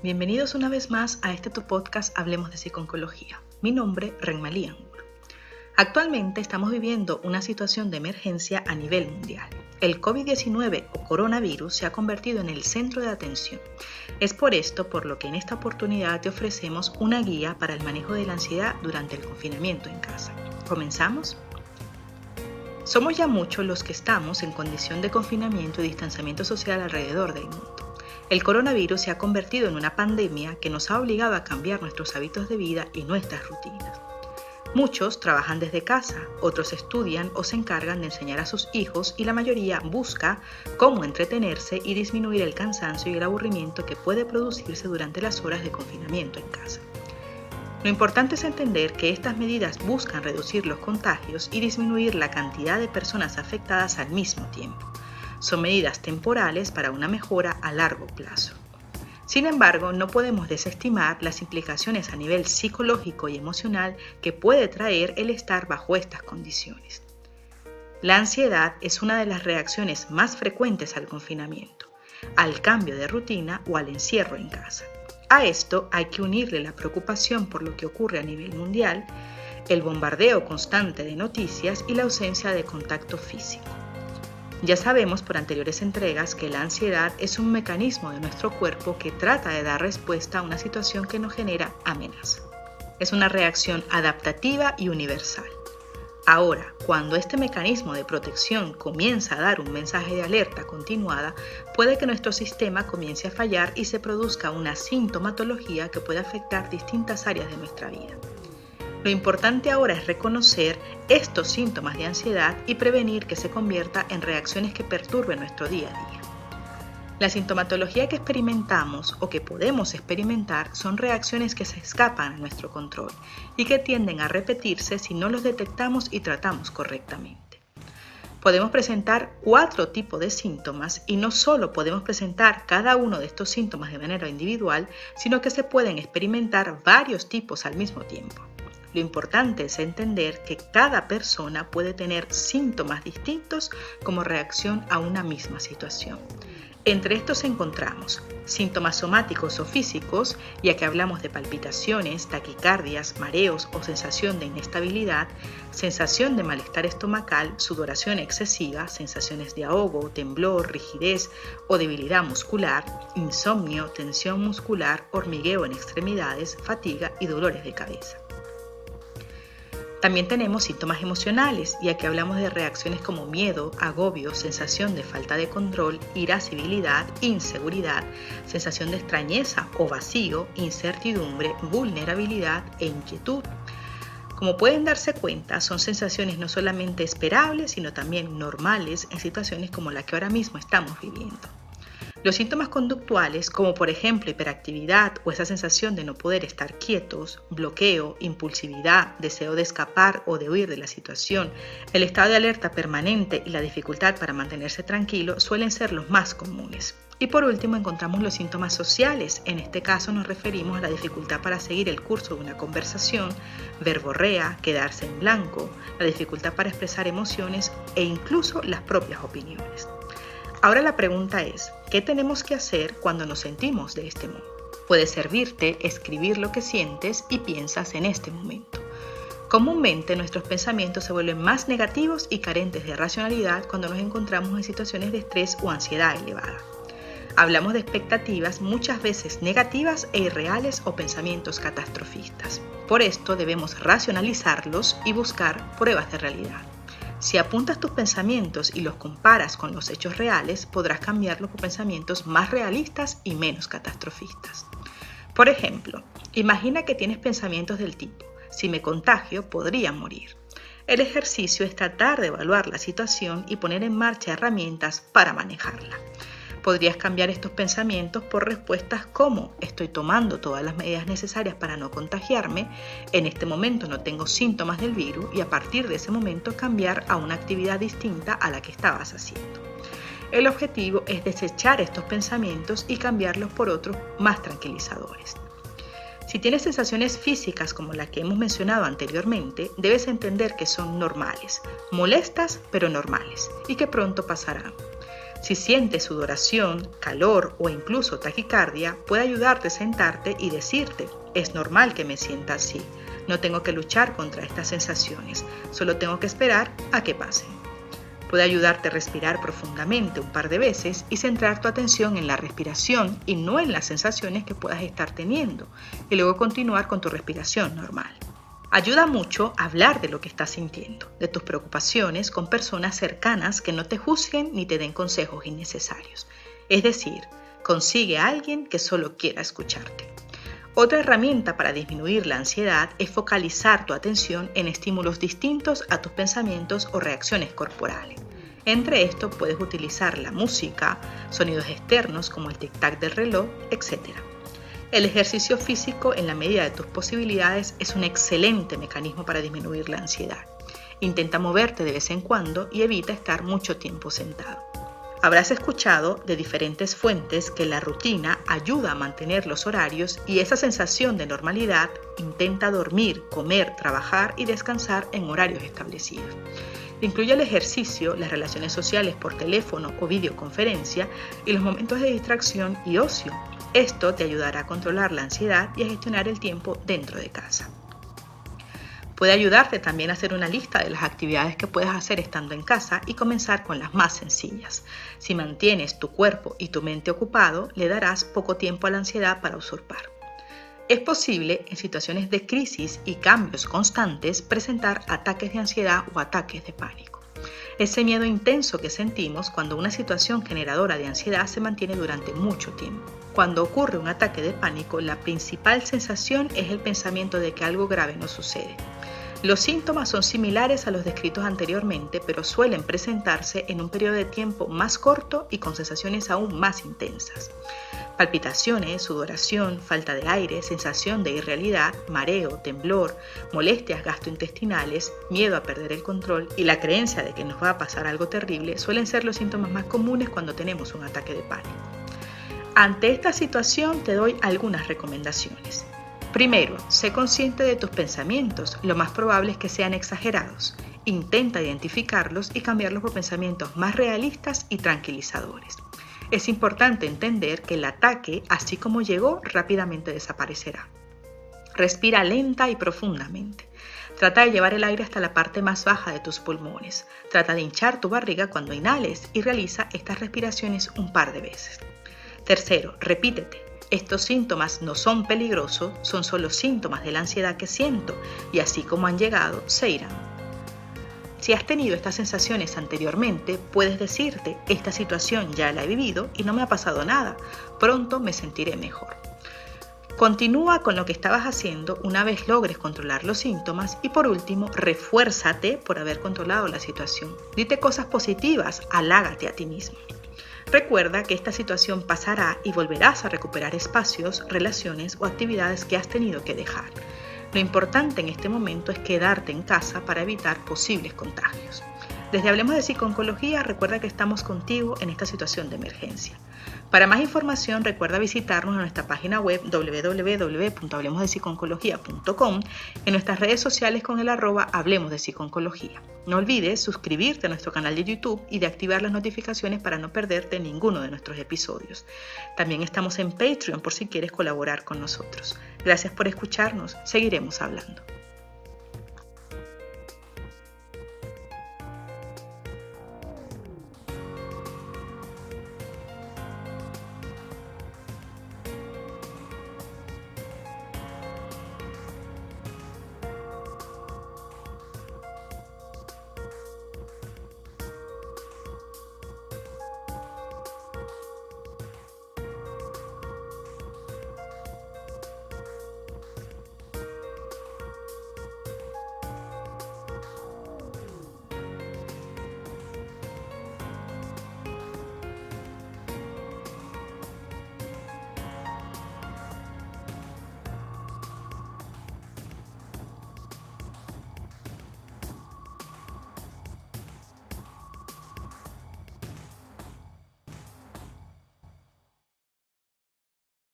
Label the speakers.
Speaker 1: Bienvenidos una vez más a este tu podcast Hablemos de Psiconcología. Mi nombre, Renmalí Angulo. Actualmente estamos viviendo una situación de emergencia a nivel mundial. El COVID-19 o coronavirus se ha convertido en el centro de atención. Es por esto por lo que en esta oportunidad te ofrecemos una guía para el manejo de la ansiedad durante el confinamiento en casa. ¿Comenzamos? Somos ya muchos los que estamos en condición de confinamiento y distanciamiento social alrededor del mundo. El coronavirus se ha convertido en una pandemia que nos ha obligado a cambiar nuestros hábitos de vida y nuestras rutinas. Muchos trabajan desde casa, otros estudian o se encargan de enseñar a sus hijos y la mayoría busca cómo entretenerse y disminuir el cansancio y el aburrimiento que puede producirse durante las horas de confinamiento en casa. Lo importante es entender que estas medidas buscan reducir los contagios y disminuir la cantidad de personas afectadas al mismo tiempo son medidas temporales para una mejora a largo plazo. Sin embargo, no podemos desestimar las implicaciones a nivel psicológico y emocional que puede traer el estar bajo estas condiciones. La ansiedad es una de las reacciones más frecuentes al confinamiento, al cambio de rutina o al encierro en casa. A esto hay que unirle la preocupación por lo que ocurre a nivel mundial, el bombardeo constante de noticias y la ausencia de contacto físico. Ya sabemos por anteriores entregas que la ansiedad es un mecanismo de nuestro cuerpo que trata de dar respuesta a una situación que nos genera amenaza. Es una reacción adaptativa y universal. Ahora, cuando este mecanismo de protección comienza a dar un mensaje de alerta continuada, puede que nuestro sistema comience a fallar y se produzca una sintomatología que puede afectar distintas áreas de nuestra vida. Lo importante ahora es reconocer estos síntomas de ansiedad y prevenir que se convierta en reacciones que perturben nuestro día a día. La sintomatología que experimentamos o que podemos experimentar son reacciones que se escapan a nuestro control y que tienden a repetirse si no los detectamos y tratamos correctamente. Podemos presentar cuatro tipos de síntomas y no solo podemos presentar cada uno de estos síntomas de manera individual, sino que se pueden experimentar varios tipos al mismo tiempo. Lo importante es entender que cada persona puede tener síntomas distintos como reacción a una misma situación. Entre estos encontramos síntomas somáticos o físicos, ya que hablamos de palpitaciones, taquicardias, mareos o sensación de inestabilidad, sensación de malestar estomacal, sudoración excesiva, sensaciones de ahogo, temblor, rigidez o debilidad muscular, insomnio, tensión muscular, hormigueo en extremidades, fatiga y dolores de cabeza. También tenemos síntomas emocionales, ya que hablamos de reacciones como miedo, agobio, sensación de falta de control, irascibilidad, inseguridad, sensación de extrañeza o vacío, incertidumbre, vulnerabilidad e inquietud. Como pueden darse cuenta, son sensaciones no solamente esperables, sino también normales en situaciones como la que ahora mismo estamos viviendo. Los síntomas conductuales, como por ejemplo hiperactividad o esa sensación de no poder estar quietos, bloqueo, impulsividad, deseo de escapar o de huir de la situación, el estado de alerta permanente y la dificultad para mantenerse tranquilo suelen ser los más comunes. Y por último encontramos los síntomas sociales. En este caso nos referimos a la dificultad para seguir el curso de una conversación, verborrea, quedarse en blanco, la dificultad para expresar emociones e incluso las propias opiniones. Ahora la pregunta es, ¿qué tenemos que hacer cuando nos sentimos de este modo? Puede servirte escribir lo que sientes y piensas en este momento. Comúnmente nuestros pensamientos se vuelven más negativos y carentes de racionalidad cuando nos encontramos en situaciones de estrés o ansiedad elevada. Hablamos de expectativas muchas veces negativas e irreales o pensamientos catastrofistas. Por esto debemos racionalizarlos y buscar pruebas de realidad. Si apuntas tus pensamientos y los comparas con los hechos reales, podrás cambiarlos por pensamientos más realistas y menos catastrofistas. Por ejemplo, imagina que tienes pensamientos del tipo, si me contagio podría morir. El ejercicio es tratar de evaluar la situación y poner en marcha herramientas para manejarla. Podrías cambiar estos pensamientos por respuestas como estoy tomando todas las medidas necesarias para no contagiarme, en este momento no tengo síntomas del virus y a partir de ese momento cambiar a una actividad distinta a la que estabas haciendo. El objetivo es desechar estos pensamientos y cambiarlos por otros más tranquilizadores. Si tienes sensaciones físicas como la que hemos mencionado anteriormente, debes entender que son normales, molestas pero normales y que pronto pasarán. Si sientes sudoración, calor o incluso taquicardia, puede ayudarte a sentarte y decirte, es normal que me sienta así. No tengo que luchar contra estas sensaciones, solo tengo que esperar a que pasen. Puede ayudarte a respirar profundamente un par de veces y centrar tu atención en la respiración y no en las sensaciones que puedas estar teniendo, y luego continuar con tu respiración normal. Ayuda mucho hablar de lo que estás sintiendo, de tus preocupaciones con personas cercanas que no te juzguen ni te den consejos innecesarios. Es decir, consigue a alguien que solo quiera escucharte. Otra herramienta para disminuir la ansiedad es focalizar tu atención en estímulos distintos a tus pensamientos o reacciones corporales. Entre estos puedes utilizar la música, sonidos externos como el tic-tac del reloj, etc. El ejercicio físico en la medida de tus posibilidades es un excelente mecanismo para disminuir la ansiedad. Intenta moverte de vez en cuando y evita estar mucho tiempo sentado. Habrás escuchado de diferentes fuentes que la rutina ayuda a mantener los horarios y esa sensación de normalidad intenta dormir, comer, trabajar y descansar en horarios establecidos. Incluye el ejercicio, las relaciones sociales por teléfono o videoconferencia y los momentos de distracción y ocio, esto te ayudará a controlar la ansiedad y a gestionar el tiempo dentro de casa. Puede ayudarte también a hacer una lista de las actividades que puedes hacer estando en casa y comenzar con las más sencillas. Si mantienes tu cuerpo y tu mente ocupado, le darás poco tiempo a la ansiedad para usurpar. Es posible, en situaciones de crisis y cambios constantes, presentar ataques de ansiedad o ataques de pánico ese miedo intenso que sentimos cuando una situación generadora de ansiedad se mantiene durante mucho tiempo. Cuando ocurre un ataque de pánico, la principal sensación es el pensamiento de que algo grave no sucede. Los síntomas son similares a los descritos anteriormente, pero suelen presentarse en un periodo de tiempo más corto y con sensaciones aún más intensas. Palpitaciones, sudoración, falta de aire, sensación de irrealidad, mareo, temblor, molestias gastrointestinales, miedo a perder el control y la creencia de que nos va a pasar algo terrible suelen ser los síntomas más comunes cuando tenemos un ataque de pánico. Ante esta situación te doy algunas recomendaciones. Primero, sé consciente de tus pensamientos, lo más probable es que sean exagerados. Intenta identificarlos y cambiarlos por pensamientos más realistas y tranquilizadores. Es importante entender que el ataque, así como llegó, rápidamente desaparecerá. Respira lenta y profundamente. Trata de llevar el aire hasta la parte más baja de tus pulmones. Trata de hinchar tu barriga cuando inhales y realiza estas respiraciones un par de veces. Tercero, repítete. Estos síntomas no son peligrosos, son solo síntomas de la ansiedad que siento y así como han llegado, se irán. Si has tenido estas sensaciones anteriormente, puedes decirte, esta situación ya la he vivido y no me ha pasado nada, pronto me sentiré mejor. Continúa con lo que estabas haciendo una vez logres controlar los síntomas y por último, refuérzate por haber controlado la situación. Dite cosas positivas, halágate a ti mismo. Recuerda que esta situación pasará y volverás a recuperar espacios, relaciones o actividades que has tenido que dejar. Lo importante en este momento es quedarte en casa para evitar posibles contagios. Desde Hablemos de Psiconcología, recuerda que estamos contigo en esta situación de emergencia. Para más información, recuerda visitarnos en nuestra página web www.hablemosdepsiconcología.com, en nuestras redes sociales con el arroba Hablemos de Psiconcología. No olvides suscribirte a nuestro canal de YouTube y de activar las notificaciones para no perderte ninguno de nuestros episodios. También estamos en Patreon por si quieres colaborar con nosotros. Gracias por escucharnos, seguiremos hablando.